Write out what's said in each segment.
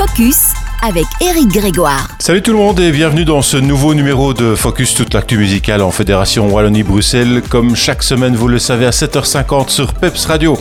Focus avec Eric Grégoire. Salut tout le monde et bienvenue dans ce nouveau numéro de Focus toute l'actu musicale en Fédération Wallonie-Bruxelles. Comme chaque semaine, vous le savez, à 7h50 sur Peps Radio.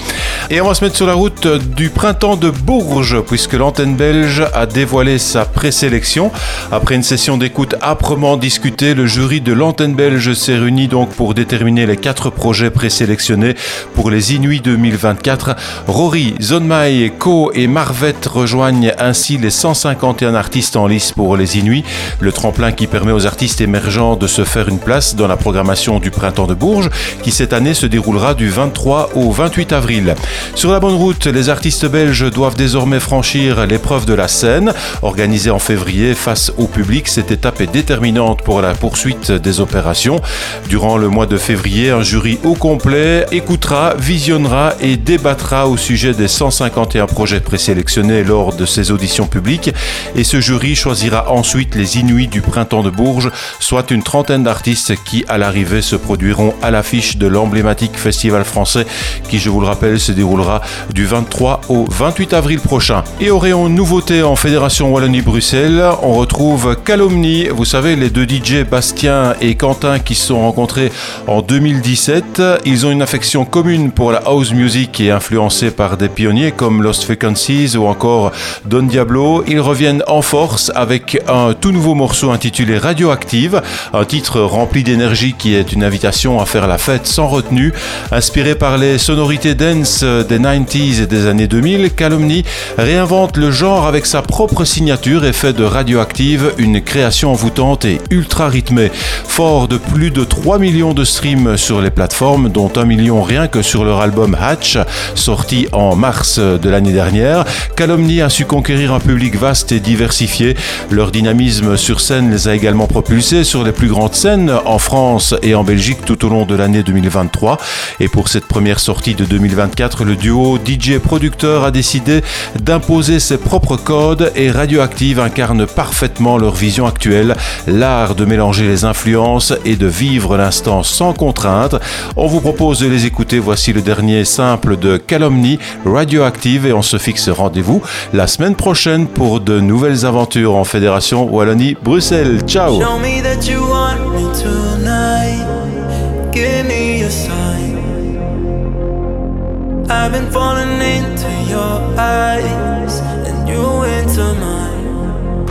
Et on va se mettre sur la route du printemps de Bourges puisque l'antenne belge a dévoilé sa présélection. Après une session d'écoute âprement discutée, le jury de l'antenne belge s'est réuni donc pour déterminer les quatre projets présélectionnés pour les Inuits 2024. Rory, Zonmai, Co et Marvette rejoignent ainsi les 150 51 artistes en lice pour les Inuits, le tremplin qui permet aux artistes émergents de se faire une place dans la programmation du Printemps de Bourges, qui cette année se déroulera du 23 au 28 avril. Sur la bonne route, les artistes belges doivent désormais franchir l'épreuve de la scène, organisée en février face au public. Cette étape est déterminante pour la poursuite des opérations. Durant le mois de février, un jury au complet écoutera, visionnera et débattra au sujet des 151 projets présélectionnés lors de ces auditions publiques et ce jury choisira ensuite les Inuits du printemps de Bourges, soit une trentaine d'artistes qui, à l'arrivée, se produiront à l'affiche de l'emblématique festival français qui, je vous le rappelle, se déroulera du 23 au 28 avril prochain. Et au rayon nouveauté en Fédération Wallonie-Bruxelles, on retrouve Calomnie, vous savez, les deux DJ Bastien et Quentin qui se sont rencontrés en 2017. Ils ont une affection commune pour la house music et influencés par des pionniers comme Lost Frequencies ou encore Don Diablo. Ils reviennent en force avec un tout nouveau morceau intitulé Radioactive, un titre rempli d'énergie qui est une invitation à faire la fête sans retenue. Inspiré par les sonorités dance des 90s et des années 2000, Calomnie réinvente le genre avec sa propre signature et fait de Radioactive une création envoûtante et ultra rythmée. Fort de plus de 3 millions de streams sur les plateformes, dont 1 million rien que sur leur album Hatch, sorti en mars de l'année dernière, Calomnie a su conquérir un public vaste et diversifiés. Leur dynamisme sur scène les a également propulsés sur les plus grandes scènes en France et en Belgique tout au long de l'année 2023. Et pour cette première sortie de 2024, le duo DJ-producteur a décidé d'imposer ses propres codes et Radioactive incarne parfaitement leur vision actuelle, l'art de mélanger les influences et de vivre l'instant sans contrainte. On vous propose de les écouter. Voici le dernier simple de Calomnie, Radioactive, et on se fixe rendez-vous la semaine prochaine pour de nouvelles aventures en Fédération Wallonie-Bruxelles. Ciao. I've been falling into your eyes and you into mine.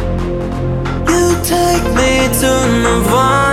You take me to Nirvana.